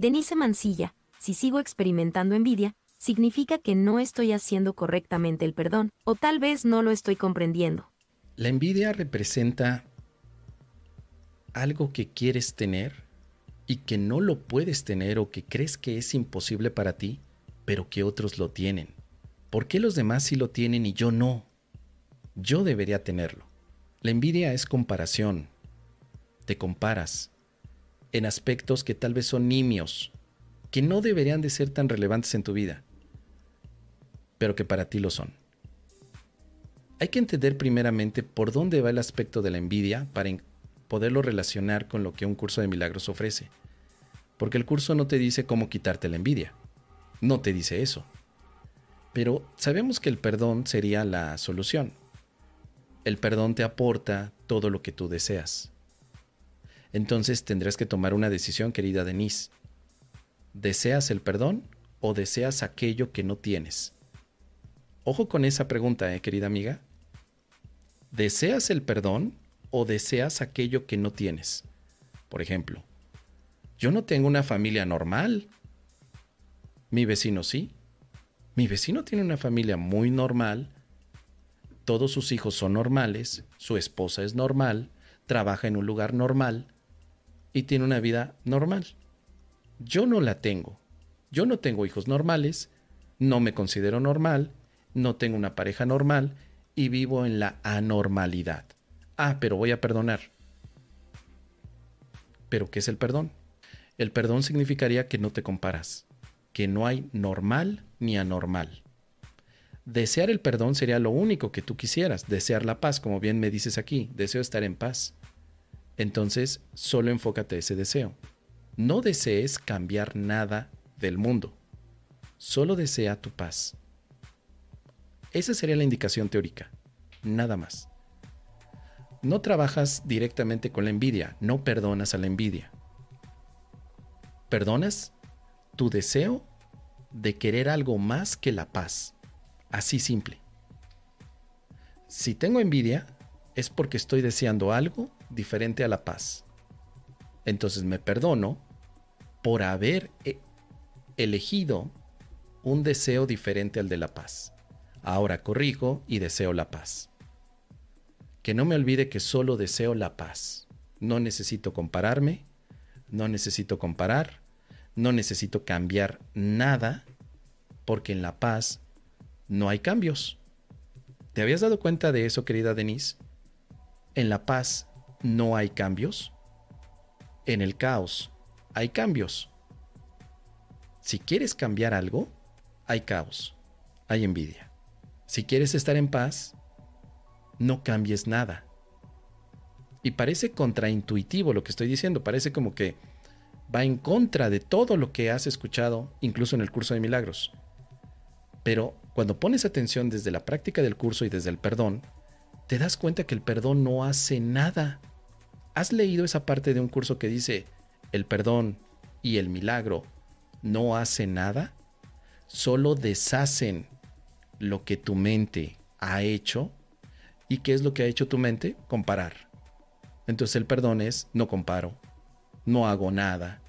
Denise Mancilla, si sigo experimentando envidia, significa que no estoy haciendo correctamente el perdón, o tal vez no lo estoy comprendiendo. La envidia representa algo que quieres tener y que no lo puedes tener o que crees que es imposible para ti, pero que otros lo tienen. ¿Por qué los demás sí lo tienen y yo no? Yo debería tenerlo. La envidia es comparación. Te comparas en aspectos que tal vez son nimios, que no deberían de ser tan relevantes en tu vida, pero que para ti lo son. Hay que entender primeramente por dónde va el aspecto de la envidia para poderlo relacionar con lo que un curso de milagros ofrece. Porque el curso no te dice cómo quitarte la envidia. No te dice eso. Pero sabemos que el perdón sería la solución. El perdón te aporta todo lo que tú deseas. Entonces tendrás que tomar una decisión, querida Denise. ¿Deseas el perdón o deseas aquello que no tienes? Ojo con esa pregunta, ¿eh, querida amiga. ¿Deseas el perdón o deseas aquello que no tienes? Por ejemplo, yo no tengo una familia normal. Mi vecino sí. Mi vecino tiene una familia muy normal. Todos sus hijos son normales. Su esposa es normal. Trabaja en un lugar normal. Y tiene una vida normal. Yo no la tengo. Yo no tengo hijos normales. No me considero normal. No tengo una pareja normal. Y vivo en la anormalidad. Ah, pero voy a perdonar. ¿Pero qué es el perdón? El perdón significaría que no te comparas, que no hay normal ni anormal. Desear el perdón sería lo único que tú quisieras, desear la paz, como bien me dices aquí, deseo estar en paz. Entonces, solo enfócate ese deseo. No desees cambiar nada del mundo, solo desea tu paz. Esa sería la indicación teórica, nada más. No trabajas directamente con la envidia, no perdonas a la envidia perdonas tu deseo de querer algo más que la paz. Así simple. Si tengo envidia, es porque estoy deseando algo diferente a la paz. Entonces me perdono por haber eh, elegido un deseo diferente al de la paz. Ahora corrijo y deseo la paz. Que no me olvide que solo deseo la paz. No necesito compararme, no necesito comparar, no necesito cambiar nada, porque en la paz no hay cambios. ¿Te habías dado cuenta de eso, querida Denise? En la paz no hay cambios. En el caos hay cambios. Si quieres cambiar algo, hay caos, hay envidia. Si quieres estar en paz, no cambies nada. Y parece contraintuitivo lo que estoy diciendo, parece como que va en contra de todo lo que has escuchado, incluso en el curso de milagros. Pero cuando pones atención desde la práctica del curso y desde el perdón, te das cuenta que el perdón no hace nada. ¿Has leído esa parte de un curso que dice, el perdón y el milagro no hacen nada? Solo deshacen lo que tu mente ha hecho. ¿Y qué es lo que ha hecho tu mente? Comparar. Entonces el perdón es, no comparo, no hago nada.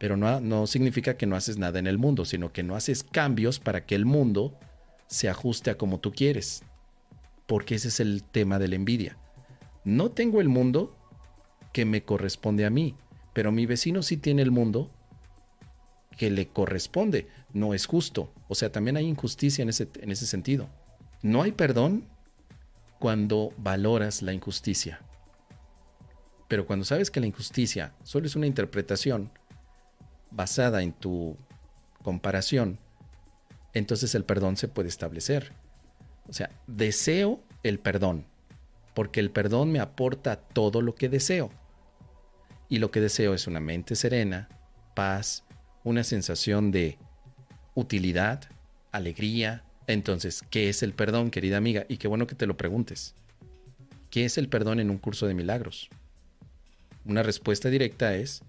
Pero no, no significa que no haces nada en el mundo, sino que no haces cambios para que el mundo se ajuste a como tú quieres. Porque ese es el tema de la envidia. No tengo el mundo que me corresponde a mí, pero mi vecino sí tiene el mundo que le corresponde. No es justo. O sea, también hay injusticia en ese, en ese sentido. No hay perdón cuando valoras la injusticia. Pero cuando sabes que la injusticia solo es una interpretación basada en tu comparación, entonces el perdón se puede establecer. O sea, deseo el perdón, porque el perdón me aporta todo lo que deseo. Y lo que deseo es una mente serena, paz, una sensación de utilidad, alegría. Entonces, ¿qué es el perdón, querida amiga? Y qué bueno que te lo preguntes. ¿Qué es el perdón en un curso de milagros? Una respuesta directa es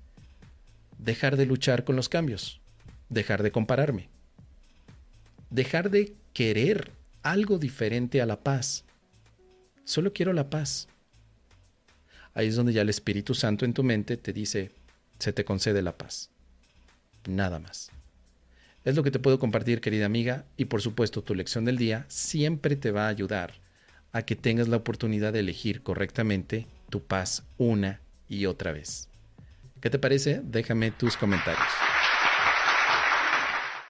dejar de luchar con los cambios, dejar de compararme, dejar de querer algo diferente a la paz. Solo quiero la paz. Ahí es donde ya el Espíritu Santo en tu mente te dice, se te concede la paz. nada más. Es lo que te puedo compartir, querida amiga, y por supuesto tu lección del día siempre te va a ayudar a que tengas la oportunidad de elegir correctamente tu paz una y otra vez. ¿Qué te parece? Déjame tus comentarios.